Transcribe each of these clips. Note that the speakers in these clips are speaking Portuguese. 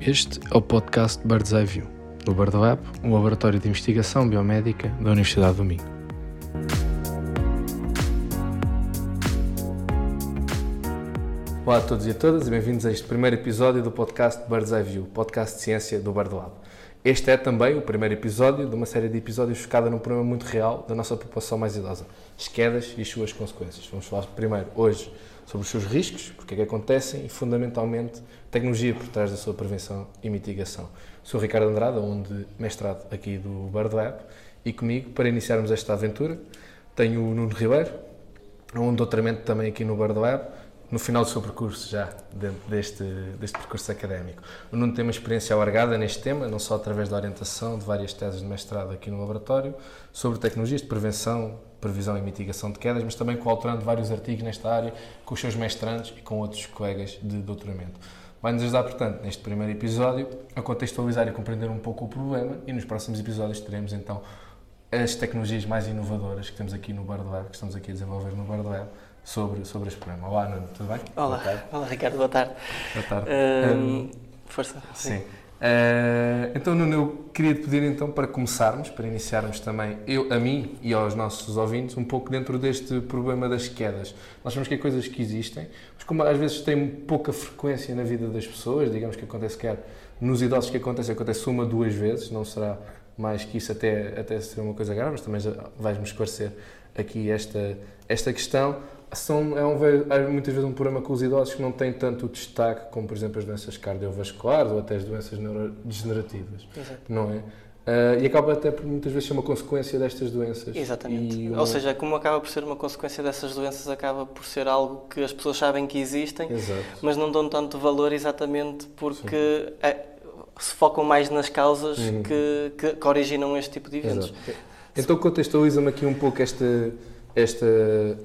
Este é o podcast Bird's Eye View, do Bird Lab, um laboratório de investigação biomédica da Universidade do Minho. Olá a todos e a todas e bem-vindos a este primeiro episódio do podcast Bird's Eye View, podcast de ciência do Bird Lab. Este é também o primeiro episódio de uma série de episódios focada num problema muito real da nossa população mais idosa, as quedas e as suas consequências. Vamos falar primeiro, hoje, sobre os seus riscos, porque é que acontecem e, fundamentalmente, tecnologia por trás da sua prevenção e mitigação. Sou Ricardo Andrade, onde mestrado aqui do Bird Lab, e comigo, para iniciarmos esta aventura, tenho o Nuno Ribeiro, um doutoramento também aqui no Bird Lab, no final do seu percurso já, deste, deste percurso académico. O Nuno tem uma experiência alargada neste tema, não só através da orientação de várias teses de mestrado aqui no laboratório, sobre tecnologias de prevenção, previsão e mitigação de quedas, mas também coautorando vários artigos nesta área com os seus mestrandos e com outros colegas de doutoramento. Vai-nos ajudar, portanto, neste primeiro episódio, a contextualizar e compreender um pouco o problema e nos próximos episódios teremos então as tecnologias mais inovadoras que temos aqui no Lab, que estamos aqui a desenvolver no Lab, sobre, sobre este problema. Olá, Nuno, tudo bem? Olá, Olá Ricardo, boa tarde. Boa tarde. Um, força. Sim. sim. Uh, então, Nuno, eu queria te pedir então para começarmos, para iniciarmos também, eu, a mim e aos nossos ouvintes, um pouco dentro deste problema das quedas. Nós sabemos que há coisas que existem, mas como às vezes tem pouca frequência na vida das pessoas, digamos que acontece quer nos idosos que acontece, acontece uma, duas vezes, não será mais que isso até, até ser uma coisa grave, mas também vais-me esclarecer aqui esta, esta questão são, é, um, é muitas vezes um problema com os idosos que não tem tanto destaque como, por exemplo, as doenças cardiovasculares ou até as doenças neurodegenerativas. Exato. Não é? Uh, e acaba até por muitas vezes ser uma consequência destas doenças. Exatamente. Uma... Ou seja, como acaba por ser uma consequência dessas doenças, acaba por ser algo que as pessoas sabem que existem, Exato. mas não dão tanto valor exatamente porque é, se focam mais nas causas uhum. que, que, que, originam este tipo de eventos. Exato. Então contextualiza-me aqui um pouco esta este,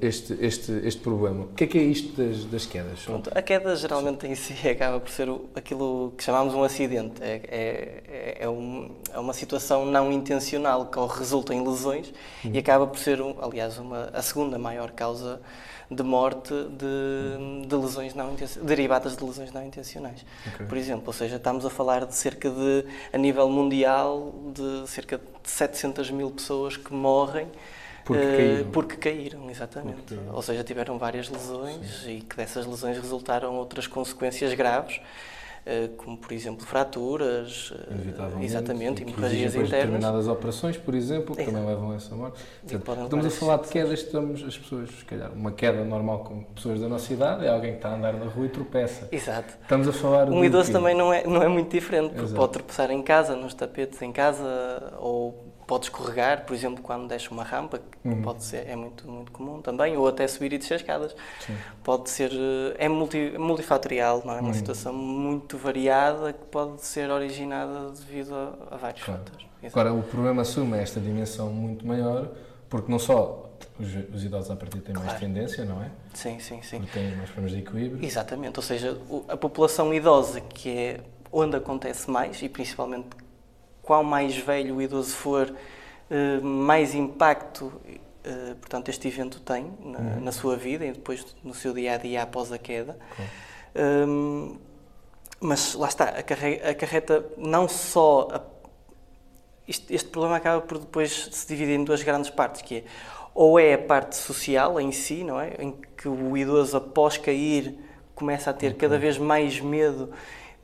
este, este, este problema. O que é que é isto das, das quedas? Pronto, a queda geralmente em si acaba por ser aquilo que chamamos um acidente. É, é, é, um, é uma situação não intencional que resulta em lesões hum. e acaba por ser, aliás, uma, a segunda maior causa de morte de, de lesões não derivadas de lesões não intencionais. Okay. Por exemplo, ou seja, estamos a falar de cerca de, a nível mundial, de cerca de 700 mil pessoas que morrem porque eh, caíram. Porque caíram, exatamente. Porque caíram. Ou seja, tiveram várias lesões Sim. e que dessas lesões resultaram outras consequências graves, eh, como por exemplo fraturas, eh, exatamente, hemorragias internas. determinadas operações, por exemplo, que também levam a essa morte. Estamos a falar de quedas, estamos as pessoas, se calhar, uma queda normal como pessoas da nossa idade é alguém que está a andar na rua e tropeça. Exato. Estamos a falar Um idoso também não é, não é muito diferente, porque Exato. pode tropeçar em casa, nos tapetes em casa, ou pode escorregar, por exemplo, quando deixa uma rampa, que uhum. pode ser, é muito, muito comum também, ou até subir e descer escadas. Sim. Pode ser, é multi, multifatorial, não é? Uma uhum. situação muito variada que pode ser originada devido a, a vários claro. fatores. Agora, o problema assume esta dimensão muito maior, porque não só os, os idosos a partir têm claro. mais tendência, não é? Sim, sim, sim. Porque têm mais problemas de equilíbrio. Exatamente, ou seja, a população idosa, que é onde acontece mais, e principalmente qual mais velho o idoso for, eh, mais impacto eh, portanto, este evento tem na, uhum. na, sua vida e depois no seu dia a dia após a queda. Um, mas lá está, acarreta não só. A, este, este, problema acaba por depois se dividir em duas grandes partes, que é ou é a parte social em si, não é? Em que o idoso após cair começa a ter cada vez mais medo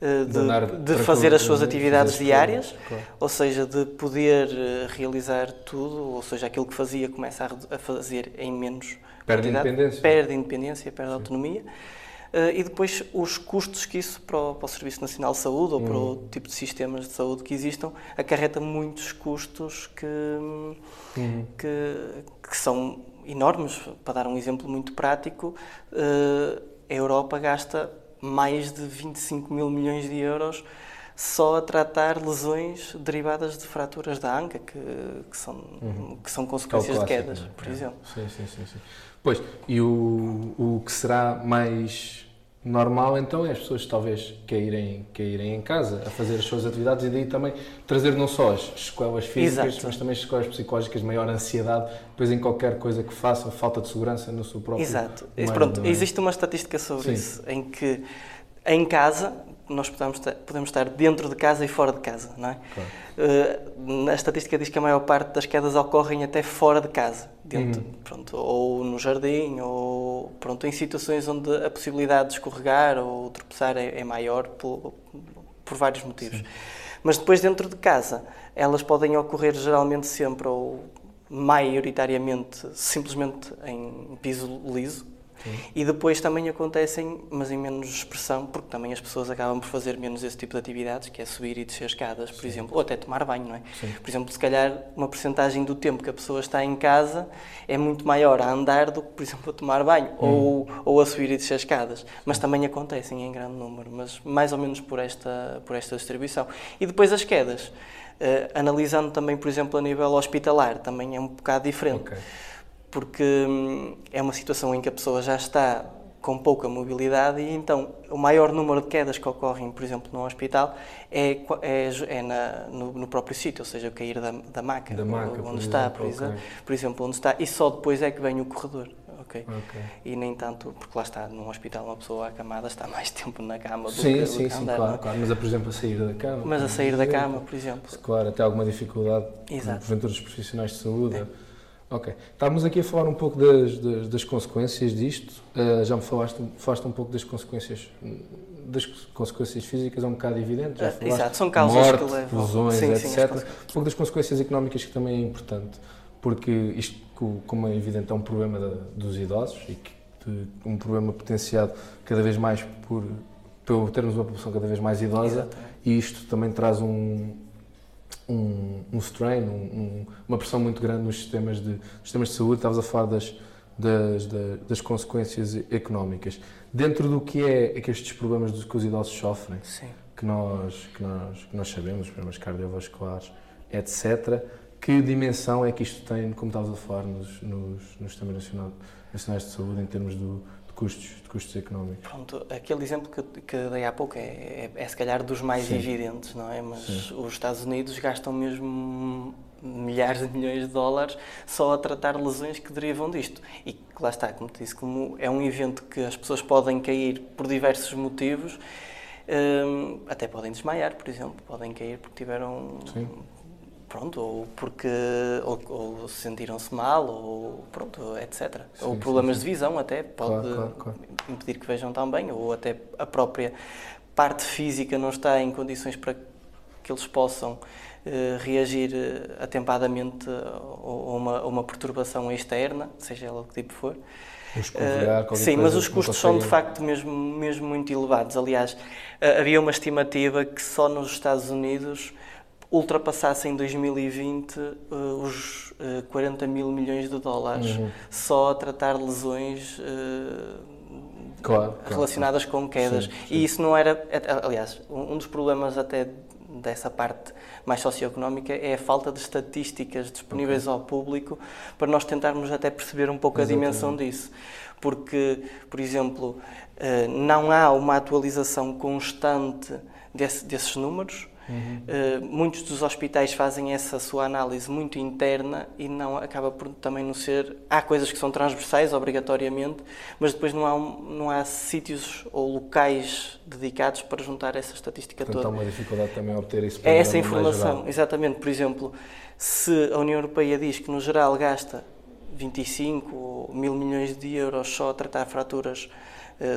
de, de fazer as suas atividades diárias, ou seja, de poder eh, realizar tudo, ou seja, aquilo que fazia começa a, fazer em menos perde independência, perde independência, perde Sim. autonomia. Uh, e depois os custos que isso para o, para o Serviço Nacional de Saúde ou para o uhum. tipo de sistemas de saúde que existam acarreta muitos custos que, uhum. que, que, são enormes. Para dar um exemplo muito prático, uh, a Europa gasta mais de 25 mil milhões de euros só a tratar lesões derivadas de fraturas da anca, que, que são, uhum. que são consequências é clássico, de quedas, por é. exemplo. Sim, sim, sim, sim. Pois, e o, o que será mais normal então é as pessoas talvez caírem, caírem em casa a fazer as suas atividades e daí também trazer não só as sequelas físicas, Exato. mas também as sequelas psicológicas, maior ansiedade, depois em qualquer coisa que façam, falta de segurança no seu próprio Exato. Meio, Pronto, é? existe uma estatística sobre Sim. isso, em que em casa, nós podemos, podemos estar dentro de casa e fora de casa, não é? Claro. Uh, a estatística diz que a maior parte das quedas ocorrem até fora de casa, dentro, uhum. pronto, ou no jardim, ou pronto, em situações onde a possibilidade de escorregar ou tropeçar é, é maior por, por vários motivos. Sim. Mas depois dentro de casa, elas podem ocorrer geralmente sempre ou maioritariamente simplesmente em piso liso, Sim. E depois também acontecem, mas em menos expressão, porque também as pessoas acabam por fazer menos esse tipo de atividades, que é subir e descer escadas, por Sim. exemplo, ou até tomar banho, não é? Sim. Por exemplo, se calhar uma porcentagem do tempo que a pessoa está em casa é muito maior a andar do que, por exemplo, a tomar banho hum. ou, ou a subir e descer escadas. Mas também acontecem em grande número, mas mais ou menos por esta, por esta distribuição. E depois as quedas. Uh, analisando também, por exemplo, a nível hospitalar, também é um bocado diferente. Okay porque hum, é uma situação em que a pessoa já está com pouca mobilidade e então o maior número de quedas que ocorrem, por exemplo, no hospital é, é, é na, no, no, próprio sítio, ou seja, cair da, da maca, da maca onde está, exemplo, por, okay. exemplo, por exemplo, onde está, e só depois é que vem o corredor. Okay. okay. E nem tanto, porque lá está, num hospital uma pessoa acamada está mais tempo na cama do sim, que, sim, do sim, andar, claro, claro, mas, por exemplo, a sair da cama. Mas a sair da cama, por exemplo. Claro, até alguma dificuldade, Exato. porventura, dos profissionais de saúde. É Ok. Estávamos aqui a falar um pouco das, das, das consequências disto. Uh, já me falaste, falaste um pouco das consequências das consequências físicas é um bocado evidente. Já uh, exato, são causas morte, que levam. lesões, sim, etc. Sim, um pouco das consequências económicas que também é importante, porque isto, como é evidente, é um problema da, dos idosos e que, de, um problema potenciado cada vez mais por, por termos uma população cada vez mais idosa Exatamente. e isto também traz um, um, um strain, um, uma pressão muito grande nos sistemas de, sistemas de saúde. Estavas a falar das, das, das, das, consequências económicas. Dentro do que é, é que estes problemas que os idosos sofrem, que nós, que, nós, que nós sabemos, os problemas cardiovasculares, etc., que dimensão é que isto tem, como estavas a falar, nos, nos, nos sistemas nacionais de saúde, em termos do, custos, de custos económicos. Pronto, aquele exemplo que, que dei há pouco é, é, é se calhar dos mais Sim. evidentes, não é? Mas Sim. os Estados Unidos gastam mesmo milhares de milhões de dólares só a tratar lesões que derivam disto. E lá está, como te disse, como é um evento que as pessoas podem cair por diversos motivos, hum, até podem desmaiar, por exemplo, podem cair porque tiveram Sim pronto, ou porque ou, ou sentiram-se mal, ou pronto, etc. Sim, ou problemas sim, sim. de visão até, pode claro, claro, impedir que vejam tão bem, ou até a própria parte física não está em condições para que eles possam uh, reagir uh, atempadamente a uma, a uma perturbação externa, seja ela o que tipo for. Uh, sim, mas os custos são de facto mesmo, mesmo muito elevados. Aliás, havia uma estimativa que só nos Estados Unidos ultrapassasse em 2020 uh, os uh, 40 mil milhões de dólares uhum. só a tratar lesões uh, claro, relacionadas claro. com quedas. Sim, sim. E isso não era. Aliás, um dos problemas até dessa parte mais socioeconómica é a falta de estatísticas disponíveis okay. ao público para nós tentarmos até perceber um pouco Exatamente. a dimensão disso. Porque, por exemplo, eh, não há uma atualização constante desse, desses números Uhum. Uh, muitos dos hospitais fazem essa sua análise muito interna e não acaba por também não ser. Há coisas que são transversais, obrigatoriamente, mas depois não há, não há sítios ou locais dedicados para juntar essa estatística Portanto, toda. há uma dificuldade também a obter isso. É essa informação, exatamente. Por exemplo, se a União Europeia diz que no geral gasta 25 ou mil milhões de euros só a tratar fraturas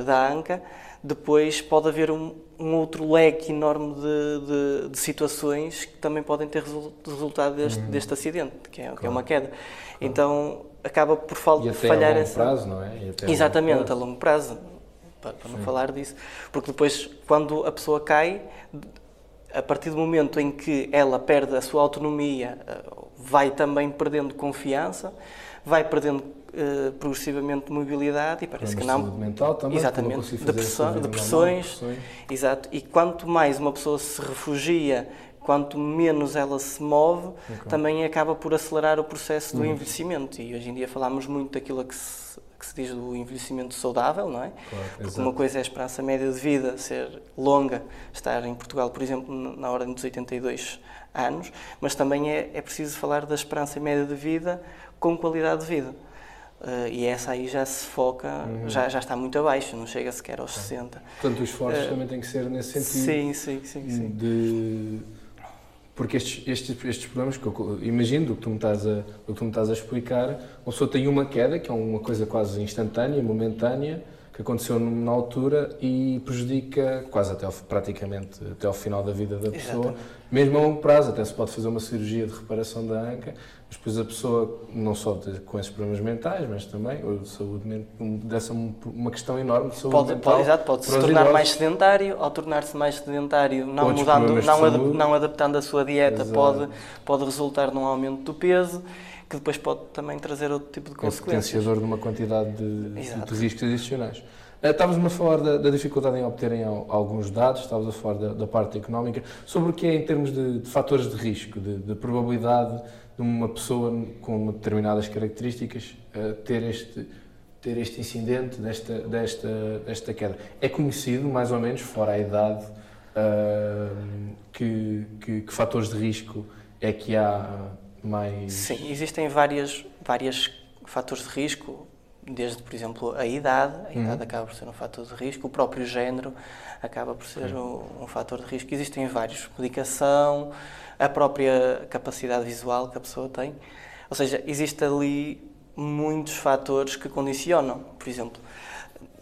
da ANCA depois pode haver um, um outro leque enorme de, de, de, situações que também podem ter resultado deste, uhum. deste acidente, que é, claro. que é, uma queda. Então acaba por falhar e até falhar a longo essa. prazo, não é? Exatamente, a longo prazo. Para, para não falar disso. Porque depois, quando a pessoa cai, a partir do momento em que ela perde a sua autonomia, eh, vai também perdendo confiança, vai perdendo uh, progressivamente mobilidade e parece que não. mental também, exatamente, depressão, depressões, depressões, exato. E quanto mais uma pessoa se refugia, quanto menos ela se move, okay. também acaba por acelerar o processo do uhum. envelhecimento. E hoje em dia falamos muito daquilo que se, que se diz do envelhecimento saudável, não é? Claro, Porque exato. uma coisa é a esperança média de vida ser longa, estar em Portugal, por exemplo, na ordem dos 82 anos, mas também é, é preciso falar da esperança média de vida com qualidade de vida. Uh, e essa aí já se foca, uhum. já, já está muito abaixo, não chega sequer aos 60. Portanto, os esforços uh, também têm que ser nesse sentido. Sim, sim, sim. sim. De... Porque estes, estes, estes problemas, que eu imagino, do que, tu me estás a, do que tu me estás a explicar, uma pessoa tem uma queda, que é uma coisa quase instantânea, momentânea, que aconteceu na altura e prejudica quase até ao, praticamente até ao final da vida da pessoa, Exatamente. Mesmo a longo prazo, até se pode fazer uma cirurgia de reparação da anca, mas depois a pessoa, não só com esses problemas mentais, mas também, ou de saúde, dessa uma questão enorme de saúde pode, mental. Pode, exato, pode se tornar idosos. mais sedentário, ao tornar-se mais sedentário, não mudando, não, ad, não adaptando a sua dieta, exato. pode, pode resultar num aumento do peso que depois pode também trazer outro tipo de consequências. É potenciador de uma quantidade de, de riscos adicionais. Eh, Estavas-me a falar da, da, dificuldade em obterem alguns dados, estavas a falar da, da, parte económica, sobre o que é em termos de, de fatores de risco, de, de, probabilidade de uma pessoa com determinadas características uh, ter, este, ter este incidente, desta, desta, desta queda. É conhecido, mais ou menos, fora a idade, uh, que, que, que fatores de risco é que há mais... Sim, existem várias, várias fatores de risco, desde, por exemplo, a idade, a idade uhum. acaba por ser um fator de risco, o próprio género acaba por ser um, um fator de risco. Existem vários, medicação, a própria capacidade visual que a pessoa tem. Ou seja, existe ali muitos fatores que condicionam. Por exemplo,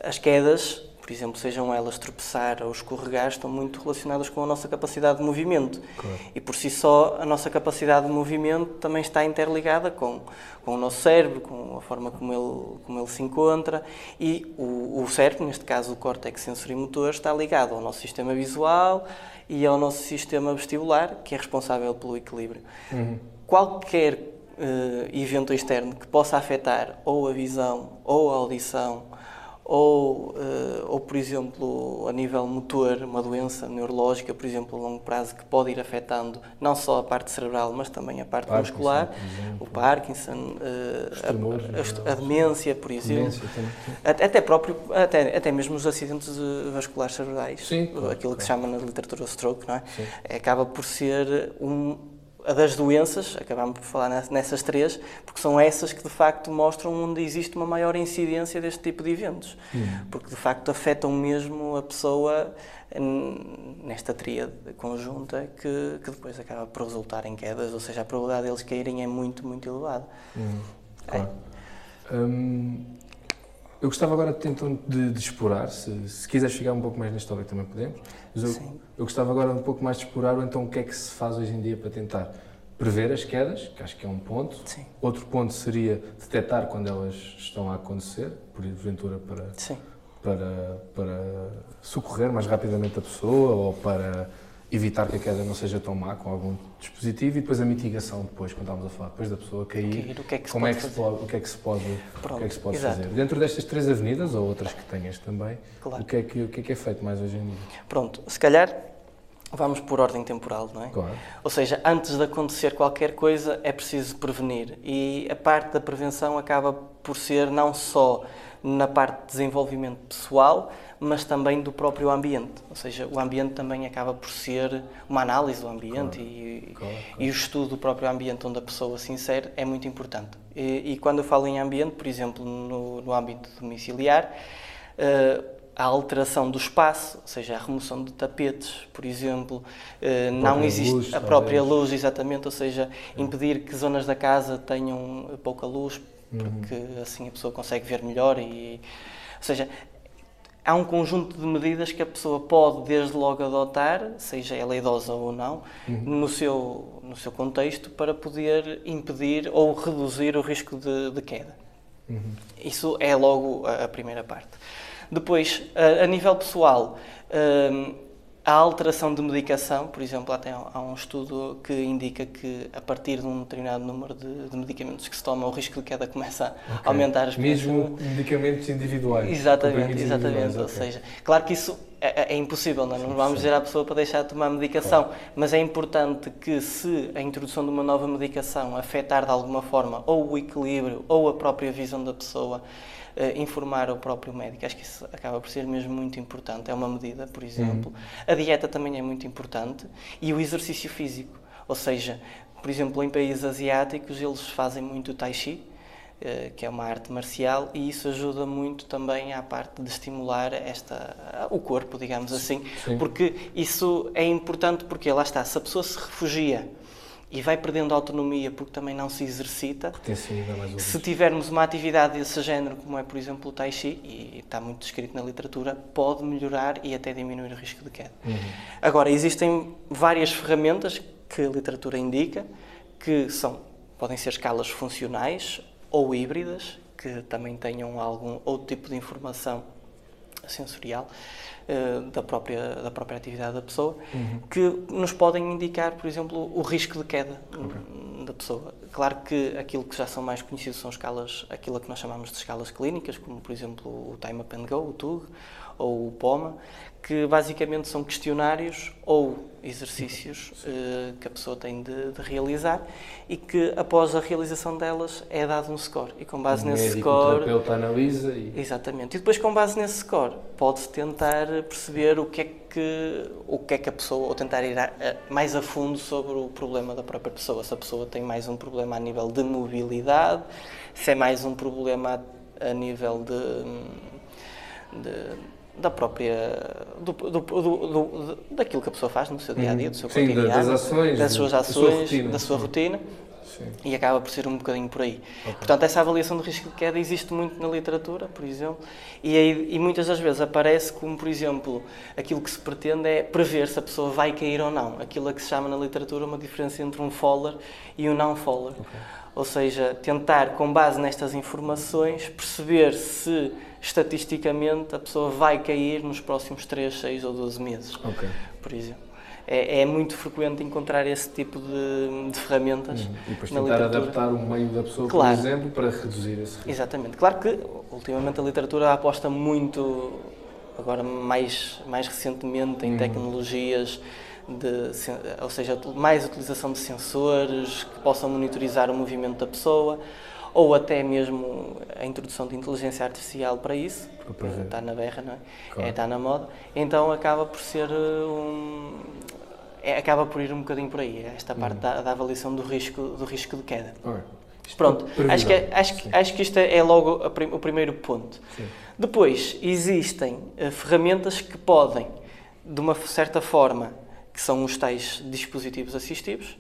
as quedas por exemplo, sejam elas tropeçar ou escorregar, estão muito relacionadas com a nossa capacidade de movimento. Claro. E por si só, a nossa capacidade de movimento também está interligada com, com o nosso cérebro, com a forma como ele, como ele se encontra. E o, o cérebro, neste caso o córtex sensorimotor, está ligado ao nosso sistema visual e ao nosso sistema vestibular, que é responsável pelo equilíbrio. Uhum. Qualquer uh, evento externo que possa afetar ou a visão ou a audição ou, uh, ou, por exemplo, a nível motor, uma doença neurológica, por exemplo, a longo prazo, que pode ir afetando não só a parte cerebral, mas também a parte Parkinson, muscular, o Parkinson, uh, a, a, a, demência, por exemplo, demência, até, até, próprio, até, até mesmo os acidentes vasculares cerebrais, Sim, claro, aquilo que claro. se chama na literatura stroke, não é? Sim. Acaba por ser um a das doenças, acabamos por falar nessas três, porque são essas que de facto mostram onde existe uma maior incidência deste tipo de eventos. Hum. Porque de facto afetam mesmo a pessoa nesta tríade conjunta que, que depois acaba por resultar em quedas, ou seja, a probabilidade deles caírem é muito, muito elevada. Hum. Claro. É. Hum, eu gostava agora então de, de explorar, se, se quiseres chegar um pouco mais na história também podemos, mas eu, Sim. eu gostava agora um pouco mais de explorar então o que é que se faz hoje em dia para tentar prever as quedas, que acho que é um ponto. Sim. Outro ponto seria detectar quando elas estão a acontecer, por ventura para, para, para socorrer mais rapidamente a pessoa ou para evitar que a queda não seja tão má com algum dispositivo e depois a mitigação depois, quando estamos a falar, depois da pessoa cair, o que é que se como pode é que se pode, o que é que se pode, Pronto, o que é que se pode fazer. Dentro destas três avenidas, ou outras que tenhas também, claro. o, que é que, o que é que é feito mais hoje em dia? Pronto, se calhar vamos por ordem temporal, não é? Claro. Ou seja, antes de acontecer qualquer coisa é preciso prevenir e a parte da prevenção acaba por ser não só na parte de desenvolvimento pessoal, mas também do próprio ambiente. Ou seja, o ambiente também acaba por ser uma análise do ambiente claro. E, claro, claro. e, o estudo do próprio ambiente onde a pessoa se insere é muito importante. E, e quando eu falo em ambiente, por exemplo, no, no âmbito domiciliar, uh, a alteração do espaço, ou seja, a remoção de tapetes, por exemplo, uh, não existe luz, a própria talvez. luz, exatamente, ou seja, impedir que zonas da casa tenham pouca luz, porque uhum. assim a pessoa consegue ver melhor e ou seja, há um conjunto de medidas que a pessoa pode desde logo adotar, seja ela idosa ou não, uhum. no, seu, no seu contexto, para poder impedir ou reduzir o risco de, de queda. Uhum. Isso é logo a, a, primeira parte. Depois, a, a nível pessoal, hum, a alteração de medicação, por exemplo, até há um estudo que indica que a partir de um determinado número de, de medicamentos que se toma, o risco de queda começa a okay. aumentar. Mesmo medicamentos individuais? Exatamente, exatamente. Ou seja, claro que isso é, é impossível, não, é? não vamos dizer à pessoa para deixar de tomar medicação, claro. mas é importante que se a introdução de uma nova medicação afetar de alguma forma ou o equilíbrio ou a própria visão da pessoa, uh, informar o próprio médico. Acho que isso acaba por ser mesmo muito importante. É uma medida, por exemplo. Uhum. A dieta também é muito importante e o exercício físico. Ou seja, por exemplo, em países asiáticos eles fazem muito tai chi, eh, que é uma arte marcial, e isso ajuda muito também à parte de estimular esta, o corpo, digamos assim, Sim. porque isso é importante porque lá está, se a pessoa se refugia e vai perdendo autonomia porque também não se exercita, se tivermos uma atividade desse género, como é por exemplo o Tai Chi, e está muito descrito na literatura, pode melhorar e até diminuir o risco de queda. Uhum. Agora, existem várias ferramentas que a literatura indica, que são, podem ser escalas funcionais ou híbridas, que também tenham algum outro tipo de informação sensorial eh, da, própria, da própria atividade da pessoa, que nos podem indicar, por exemplo, o risco de queda hum, da pessoa. Claro que aquilo que já são mais conhecidos são escalas, aquilo que nós chamamos de escalas clínicas, como por exemplo o Time Up and Go, o TUG, ou o POMA, que basicamente são questionários ou exercícios eh, que a pessoa tem de, de realizar e que após a realização delas é dado um score. E com base o nesse médico, o score. terapeuta analisa e Exatamente. E depois, com base nesse score, pode-se tentar perceber o que é que, o que, é que a pessoa, ou tentar ir a- a- mais a fundo sobre o problema da própria pessoa. Se a pessoa tem mais um problema a nível de mobilidade, se é mais um problema a, a nível de, de- da própria. Do, do, do- daquilo que a pessoa faz no seu dia a dia, do seu Sim, cotidiano, das ações, das suas da sua ações, rotina. da sua rotina Sim. e acaba por ser um bocadinho por aí. Portanto, essa avaliação de risco de queda existe muito na literatura, por exemplo, e, aí- e muitas das vezes aparece como, por exemplo, aquilo que se pretende é prever se a pessoa vai cair ou não. Aquilo a que se chama na literatura uma diferença entre um faller e um não faller. Ou seja, tentar, com base nestas informações, perceber se estatisticamente a pessoa vai cair nos próximos 3, 6 ou 12 meses Ok. por exemplo. É, é muito frequente encontrar esse tipo de, de ferramentas Uhum. E depois na tentar literatura. adaptar o meio da pessoa, Claro. por exemplo, para reduzir esse risco. Exatamente. Claro que, ultimamente, a literatura aposta muito, agora mais, mais recentemente, em Uhum. tecnologias, de, ou seja, mais utilização de sensores que possam monitorizar o movimento da pessoa, ou até mesmo a introdução de inteligência artificial para isso, porque prever. está na berra, não é? Claro. É, está na moda. Então acaba por ser uh, um, é, acaba por ir um bocadinho por aí, esta parte Uhum. da, da avaliação do risco, do risco de queda. Isto Pronto, para acho que, é- acho, que- acho que isto é é logo prim- o primeiro ponto. Sim. Depois, existem eh, ferramentas que podem, de uma certa forma, que são os tais dispositivos assistivos,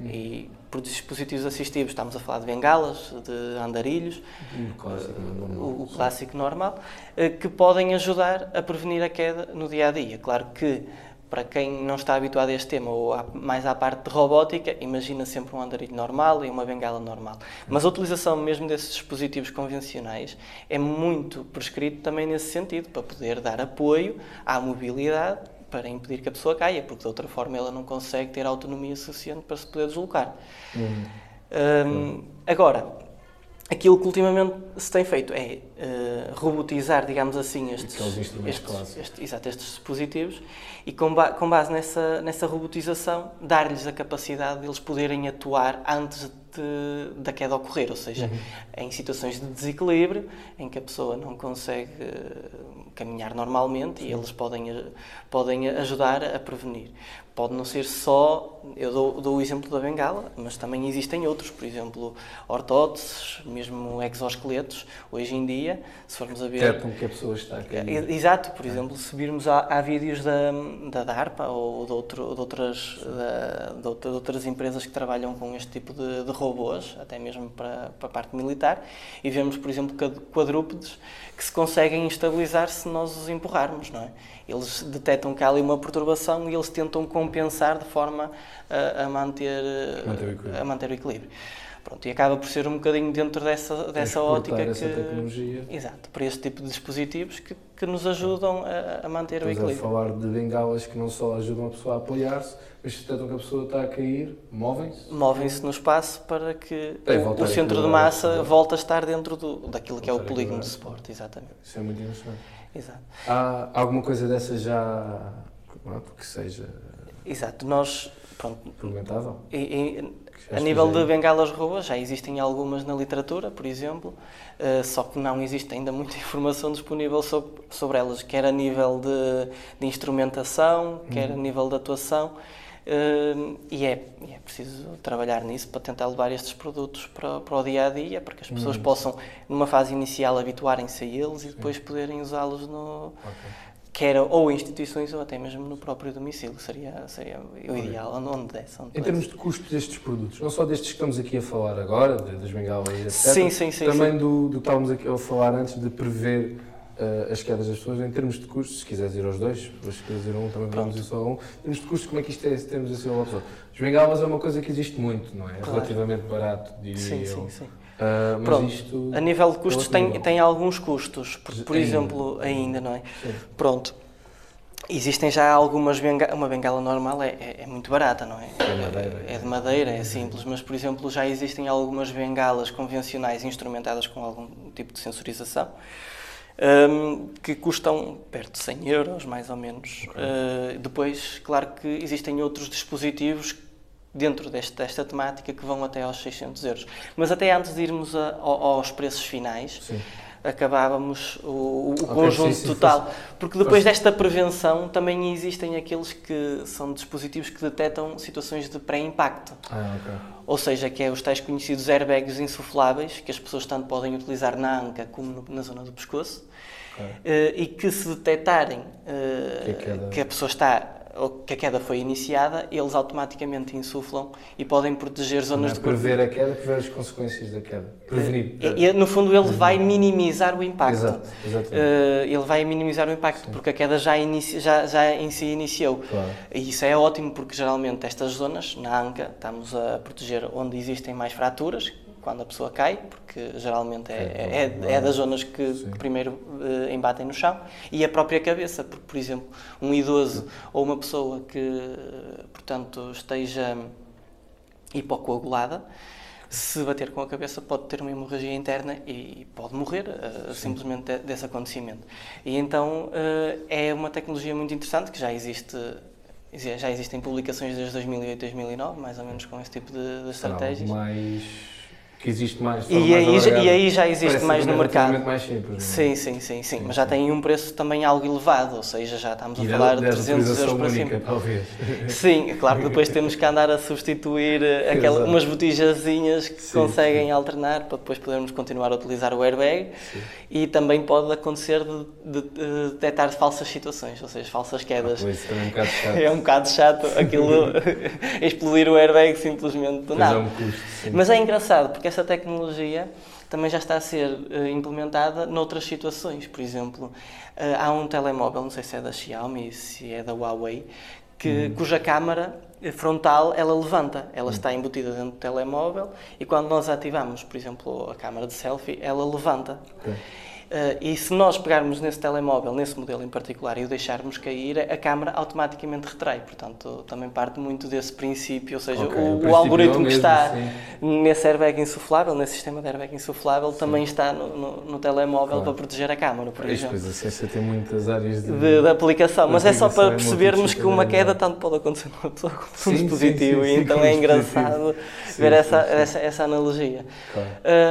Hum. e por dispositivos assistivos estamos a falar de bengalas, de andarilhos, Um clássico, normal. o, o clássico normal, eh, que podem ajudar a prevenir a queda no dia a dia. Claro que para quem não está habituado a este tema ou à- mais à parte de robótica, imagina sempre um andarilho normal e uma bengala normal. Mas a utilização mesmo desses dispositivos convencionais é muito prescrito também nesse sentido, para poder dar apoio à mobilidade para impedir que a pessoa caia, porque de outra forma ela não consegue ter autonomia suficiente para se poder deslocar. Uhum. Hum, agora, aquilo que ultimamente se tem feito é eh, robotizar, digamos assim, estes, estes, clássicos. este- exato, estes dispositivos e com, ba- com base nessa, nessa robotização dar-lhes a capacidade de eles poderem atuar antes de, da queda ocorrer, ou seja, Uhum. em situações de desequilíbrio em que a pessoa não consegue eh, caminhar normalmente e eles podem, podem ajudar a prevenir. Pode não ser só, eu dou, dou o exemplo da bengala, mas também existem outros, por exemplo, ortóteses, mesmo exoesqueletos. Hoje em dia, se formos a ver. Detectam que a pessoa está a cair. E- Exato, por exemplo, se virmos há, há vídeos da, da DARPA ou de, outro, de, outras, da- de outra- de outras empresas que trabalham com este tipo de, de robôs, até mesmo para, para a parte militar, e vemos, por exemplo, quad- quadrúpedes que se conseguem estabilizar se nós os empurrarmos, não é? Eles detectam que há ali uma perturbação e eles tentam compensar de forma a, a manter, Manter o equilíbrio. a manter o equilíbrio. Pronto, e acaba por ser um bocadinho dentro dessa, dessa ótica Exportar essa que... tecnologia. Exato, para este tipo de dispositivos que, que nos ajudam a, a manter o Estamos a equilíbrio. falar de bengalas que não só ajudam a pessoa a apoiar-se, mas se detectam que a pessoa está a cair, movem-se. Movem-se no espaço para que Tem, o, o centro de massa volte a estar dentro do, daquilo que é o polígono de suporte. Exatamente. Isso é muito interessante. Exato. Há alguma coisa dessa já pronto, que seja Exato. Nós, pronto, e- e- a nível esteja de bengalas robôs, já existem algumas na literatura, por exemplo, eh, só que não existe ainda muita informação disponível sobre, sobre elas, quer a nível de, de instrumentação, quer Uhum. a nível de atuação. Uh, e, é, é preciso trabalhar nisso para tentar levar estes produtos para, para o dia a dia, para que as pessoas hum. possam, numa fase inicial, habituarem-se a eles e depois poderem usá-los no. Okay quer ou instituições ou até mesmo no próprio domicílio, seria, seria o ideal, onde, onde desse. Onde em termos de custo destes produtos, não só destes que estamos aqui a falar agora, das bengalas e etc., sim, sim, sim, também sim. Do, do que estávamos aqui a falar antes de prever uh, as quedas das pessoas, em termos de custos, se quiseres ir aos dois, se quiseres ir a um, também vamos ir só a um, em termos de custos, como é que isto é, se temos assim uma pessoa? As bengalas é uma coisa que existe muito, não é? É claro. relativamente barato, diria sim, eu. Sim, sim. Uh, Pronto, isto... a nível de custos tem, tem alguns custos, por, por ainda. exemplo, ainda, não é? Sim. Pronto Existem já algumas bengalas, uma bengala normal é, é, é, muito barata, não é? É, madeira, é, é de madeira, é simples, mas por exemplo já existem algumas bengalas convencionais instrumentadas com algum tipo de sensorização um, que custam perto de 100 euros, mais ou menos. Okay. Uh, depois, claro que existem outros dispositivos dentro deste, desta temática que vão até aos 600 euros. Mas até antes de irmos a, aos preços finais, Sim acabávamos o, o okay, conjunto sim, sim, total. Porque depois desta prevenção também existem aqueles que são dispositivos que detectam situações de pré-impacto. Ah, okay. Ou seja, que é os tais conhecidos airbags insufláveis, que as pessoas tanto podem utilizar na anca como na zona do pescoço. Okay. Uh, e que se detectarem uh, que, que a pessoa está que a queda foi iniciada, eles automaticamente insuflam e podem proteger zonas de prever a queda, prever as consequências da queda, prevenir. E, no fundo ele vai minimizar o impacto. Exato, uh, ele vai minimizar o impacto Sim. porque a queda já, inicia, já, já em si iniciou. Claro. E isso é ótimo porque geralmente estas zonas, na anca, estamos a proteger onde existem mais fraturas, quando a pessoa cai, porque geralmente é, é, é das zonas que, que primeiro uh, embatem no chão, e a própria cabeça, porque, por exemplo, um idoso Sim. ou uma pessoa que, portanto, esteja hipocoagulada, se bater com a cabeça pode ter uma hemorragia interna e pode morrer uh, simplesmente desse acontecimento. E então uh, é uma tecnologia muito interessante que já existe já existem publicações desde 2008, 2009, mais ou menos com esse tipo de, de estratégias. Que existe mais. E aí, já, e aí já existe mais no mercado. Mais simples, sim, sim, sim, sim, mas já tem um preço também algo elevado, ou seja, já estamos a falar de 300 euros para cima. Talvez. Sim, é claro que depois temos que andar a substituir eh, aquela, umas botijazinhas que conseguem alternar para depois podermos continuar a utilizar o airbag e também pode acontecer de, de, de, detectar falsas situações, ou seja, falsas quedas. Ah, é um bocado chato. é um bocado chato aquilo explodir o airbag simplesmente do nada. É um custo, mas é engraçado porque essa tecnologia também já está a ser uh, implementada noutras situações. Por exemplo, uh, há um telemóvel, não sei se é da Xiaomi, se é da Huawei, que, uhum. cuja câmara frontal ela levanta, ela uhum. está embutida dentro do telemóvel e quando nós ativamos, por exemplo, a câmara de selfie, ela levanta. Okay. Uh, e se nós pegarmos nesse telemóvel, nesse modelo em particular, e o deixarmos cair, a câmara automaticamente retrai. Portanto, também parte muito desse princípio, ou seja, okay, o, o, algoritmo que está sim. nesse airbag insuflável, nesse sistema de airbag insuflável, sim. também está no, no, no telemóvel claro. para proteger a câmara, por exemplo. Pois, a ciência tem muitas áreas de, de, de aplicação, mas é só para é percebermos que uma queda tanto pode acontecer numa pessoa como um dispositivo, e então é engraçado ver essa, essa, essa, analogia. Claro.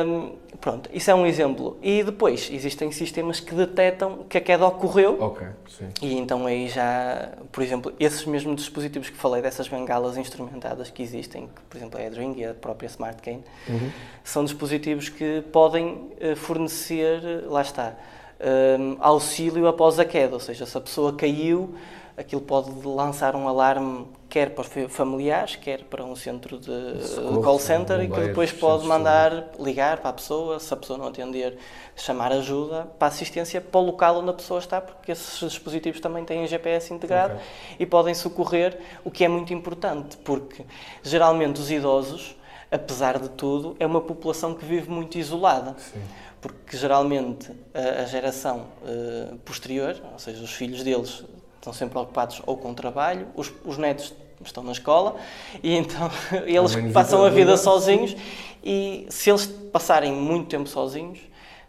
Um, Pronto, isso é um exemplo. E depois existem sistemas que detectam que a queda ocorreu. Ok, sim. E então aí já, por exemplo, esses mesmos dispositivos que falei, dessas bengalas instrumentadas que existem, que, por exemplo a Edring e a própria Smart Cane, uhum. são dispositivos que podem eh, fornecer, lá está, um, eh, auxílio após a queda. Ou seja, se a pessoa caiu, aquilo pode lançar um alarme quer para familiares, quer para um centro de Socorro, call center e que depois pode mandar ligar para a pessoa, se a pessoa não atender, chamar ajuda para assistência para o local onde a pessoa está, porque esses dispositivos também têm GPS integrado okay. e podem socorrer, o que é muito importante, porque geralmente os idosos, apesar de tudo, é uma população que vive muito isolada. Sim porque geralmente a, geração uh, posterior, ou seja, os filhos deles estão sempre ocupados ou com trabalho, os, os netos estão na escola e então eles passam a vida sozinhos e se eles passarem muito tempo sozinhos,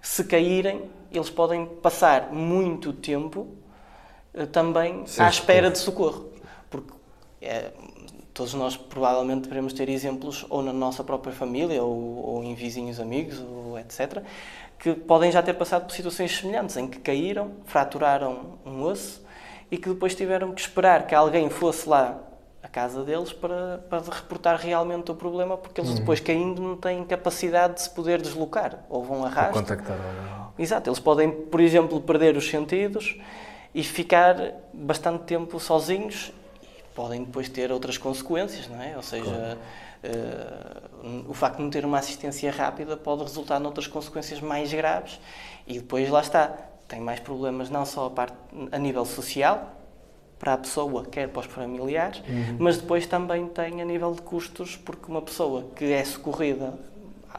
se caírem, eles podem passar muito tempo uh, também Sem à espera de socorro. Porque é, todos nós provavelmente devemos ter exemplos ou na nossa própria família ou, ou em vizinhos amigos, ou etc., que podem já ter passado por situações semelhantes, em que caíram, fraturaram um osso e que depois tiveram que esperar que alguém fosse lá casa deles para, para reportar realmente o problema, porque eles depois caindo não têm capacidade de se poder deslocar, ou vão a Para rastro. contactar. Exato, eles podem, por exemplo, perder os sentidos e ficar bastante tempo sozinhos e podem depois ter outras consequências, não é? Ou seja, eh, o facto de não ter uma assistência rápida pode resultar noutras consequências mais graves e depois lá está, tem mais problemas não só a, parte, a nível social, para a pessoa, quer para os familiares, mas depois também tem a nível de custos, porque uma pessoa que é socorrida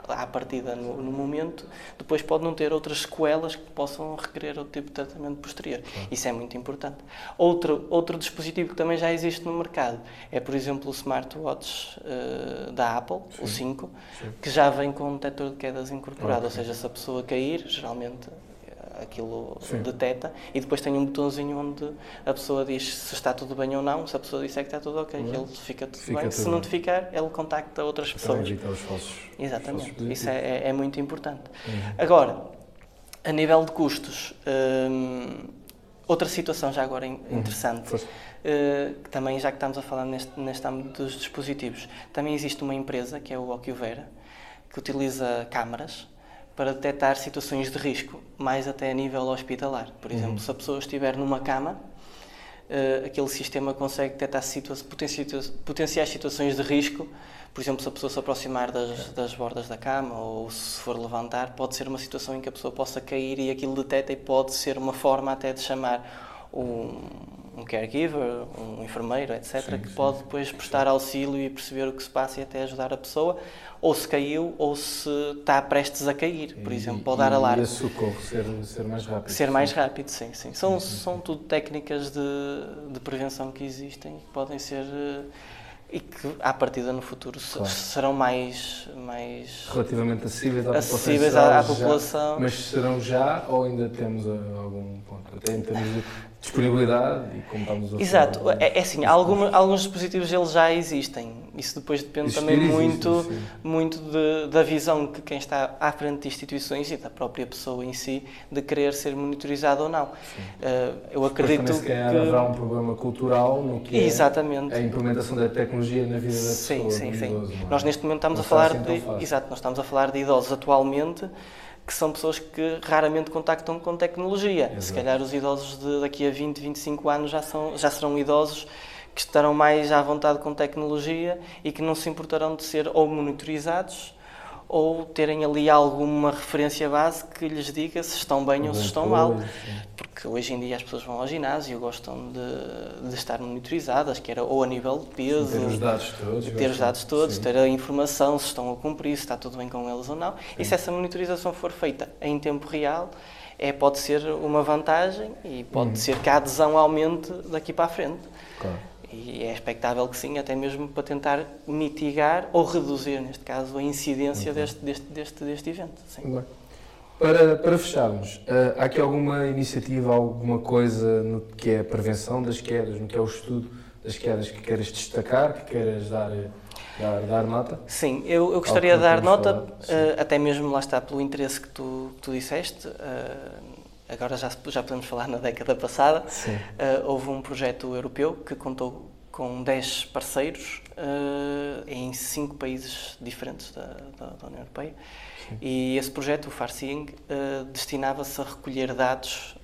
à partida no, no momento, depois pode não ter outras sequelas que possam requerer outro tipo de tratamento posterior. Isso é muito importante. Outro, outro dispositivo que também já existe no mercado é, por exemplo, o smartwatch eh, da Apple, o 5, que já vem com um detector de quedas incorporado, ou seja, se a pessoa cair, geralmente aquilo Sim. detecta e depois tem um botãozinho onde a pessoa diz se está tudo bem ou não, se a pessoa disser que está tudo ok, ele fica tudo Fica bem, tudo se não te ficar, ele contacta outras Para pessoas. os falsos. Exatamente, falsos isso é, é- é muito importante. Uhum. Agora, a nível de custos, hum, outra situação já agora in- interessante, eh, que também já que estamos a falar neste, neste âmbito dos dispositivos, também existe uma empresa, que é o Ocuvera, que utiliza câmaras para detectar situações de risco, mais até a nível hospitalar. Por exemplo, se a pessoa estiver numa cama, eh, aquele sistema consegue detectar situa potenci- potenciais situações de risco. Por exemplo, se a pessoa se aproximar das, das bordas da cama ou se for levantar, pode ser uma situação em que a pessoa possa cair e aquilo detecta e pode ser uma forma até de chamar um, um caregiver, um enfermeiro, etc., Sim, que sim, pode sim. depois prestar auxílio e perceber o que se passa e até ajudar a pessoa, ou se caiu ou se está prestes a cair, por exemplo, pode dar e, alarme. E esse socorro ser, ser mais rápido. Ser mais rápido, sim, sim. São, são tudo técnicas de, de prevenção que existem que podem ser eh, e que à partida no futuro Claro. serão mais, mais Relativamente acessíveis à população. acessíveis geral, à, à já- população. mas serão já ou ainda temos ah, algum ponto? Até em termos de disponibilidade e como estamos a Exato, falar, é, é assim, alguns dispositivos eles já existem. Isso depois depende Existir também existe, muito, sim. muito de- da visão que quem está à frente de instituições e da própria pessoa em si de querer ser monitorizado ou não. Eh, eu Depois acredito também, se calhar, haverá um problema cultural no que é Exatamente. a implementação da tecnologia na vida da pessoa. Sim, sim, sim. idoso, é? Nós neste momento estamos Não a falar assim de, exato, nós estamos a falar de idosos atualmente que são pessoas que raramente contactam com tecnologia. Se Exato. calhar os idosos de daqui a 20, 25 anos já são já serão idosos que estarão mais à vontade com tecnologia e que não se importarão de ser ou monitorizados ou terem ali alguma referência base que lhes diga se estão bem ou se estão mal. Sim. Porque hoje em dia as pessoas vão ao ginásio, gostam de, de estar monitorizadas, que era ou a nível de peso, Ter os dados todos. ter os dados todos, Sim. ter a informação, se estão a cumprir, se está tudo bem com eles ou não. E se essa monitorização for feita em tempo real, é, pode ser uma vantagem e pode Uhum. ser que a adesão aumente daqui para a frente. Claro. E é expectável que sim, até mesmo para tentar mitigar ou reduzir, neste caso, a incidência deste, deste, deste, deste evento. Sim. Para, para fecharmos, ah, há aqui alguma iniciativa, alguma coisa no que é a prevenção das quedas, no que é o estudo das quedas que queiras destacar, que queiras dar, eh, dar, dar nota? Sim, eu, eu gostaria de dar nota, eh, até mesmo lá está pelo interesse que tu, que tu disseste. eh, agora já, já podemos falar na década passada. Sim. Eh, houve um projeto europeu que contou com 10 parceiros eh, em 5 países diferentes da, da- da União Europeia. E esse projeto, o Farseeing, eh, destinava-se a recolher dados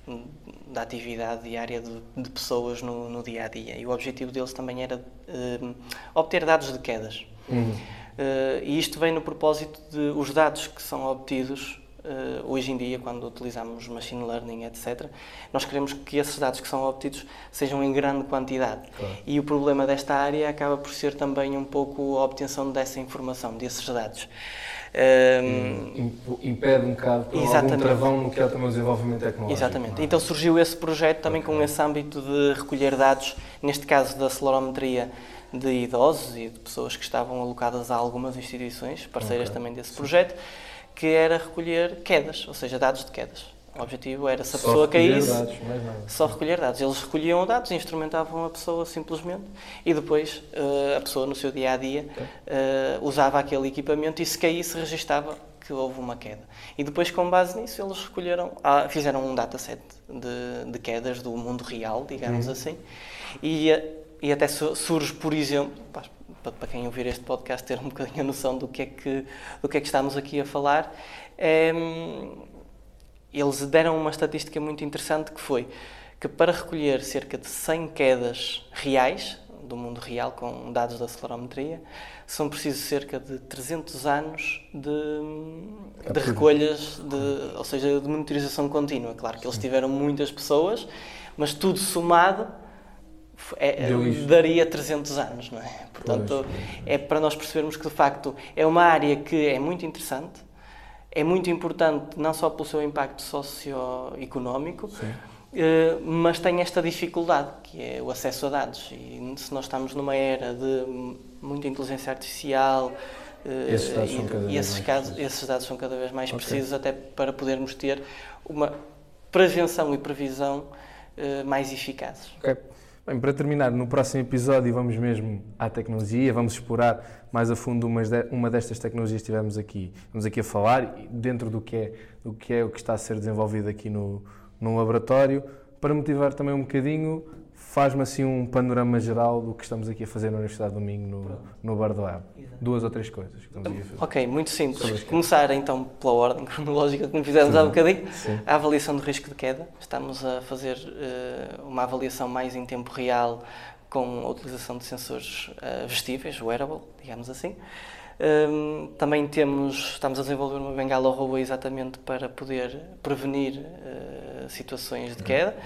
da atividade diária de, de pessoas no, no dia a dia. E o objetivo deles também era obter dados de quedas. Uhum. E isto vem no propósito de os dados que são obtidos eh, hoje em dia, quando utilizamos machine learning, etc., nós queremos que esses dados que são obtidos sejam em grande quantidade. Claro. E o problema desta área acaba por ser também um pouco a obtenção dessa informação, desses dados. Ehm, Imp- Impede um bocado algum travão no que é também o desenvolvimento tecnológico. Exatamente. é? Então surgiu esse projeto também Ok. com esse âmbito de recolher dados, neste caso da celorometria de idosos e de pessoas que estavam alocadas a algumas instituições, parceiras Ok. também desse projeto, que era recolher quedas, ou seja, dados de quedas. O objetivo era se a Só pessoa caísse, dados, só recolher dados. Eles recolhiam dados, instrumentavam a pessoa simplesmente e depois eh, a pessoa no seu dia a dia eh, usava aquele equipamento e se caísse registava que houve uma queda. E depois, com base nisso, eles recolheram, ah, fizeram um dataset de, de quedas do mundo real, digamos assim, e, eh, e até surge, por exemplo, para quem ouvir este podcast ter um bocadinho a noção do que é que, do que, é que estamos aqui a falar, é, eles deram uma estatística muito interessante que foi que para recolher cerca de 100 quedas reais do mundo real com dados da acelerometria, são precisos cerca de 300 anos de, de recolhas, de, ou seja, de monitorização contínua. Claro que eles tiveram muitas pessoas, mas tudo somado é, daria 300 anos, não é? Portanto, é para nós percebermos que de facto é uma área que é muito interessante, é muito importante não só pelo seu impacto socioeconómico, eh, mas tem esta dificuldade que é o acesso a dados. E se nós estamos numa era de muita inteligência artificial, eh, esses dados, e, são, cada vez esses, casos, esses dados são cada vez mais okay. precisos até para podermos ter uma prevenção e previsão uh, mais eficazes. Okay. Bem, para terminar, no próximo episódio vamos mesmo à tecnologia, vamos explorar mais a fundo uma, destas tecnologias que tivemos aqui, vamos aqui a falar, dentro do que é, do que é o que está a ser desenvolvido aqui no, no laboratório, para motivar também um bocadinho, faz-me assim um panorama geral do que estamos aqui a fazer na Universidade do Domingo no, no Bar do Lab. Duas ou três coisas que estamos aqui a fazer. Ok, muito simples. Começar então pela ordem cronológica que fizemos Sim. há bocadinho. Sim. A avaliação do risco de queda. Estamos a fazer uh, uma avaliação mais em tempo real com a utilização de sensores uh, vestíveis, wearable, digamos assim. Um, também temos, estamos a desenvolver uma bengala robô exatamente para poder prevenir uh, situações de queda.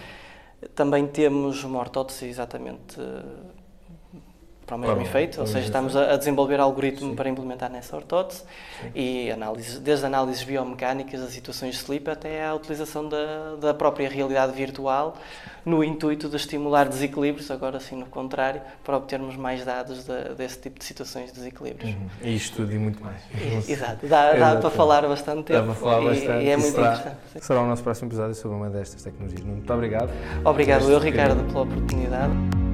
Também temos uma ortótese exatamente para o mesmo claro, efeito, ou seja, estamos a, desenvolver algoritmo Sim. para implementar nessa ortótese Sim. e análise, desde análises biomecânicas das situações de sleep até à utilização da, da própria realidade virtual no intuito de estimular desequilíbrios, agora sim no contrário, para obtermos mais dados de, desse tipo de situações de desequilíbrios. Uhum. E isto tudo e muito mais. exato, dá, dá para falar bastante tempo. Dá para falar e, bastante. E é muito será, interessante. Será o nosso próximo episódio sobre uma destas tecnologias. Muito obrigado. Obrigado eu, Ricardo, pela oportunidade.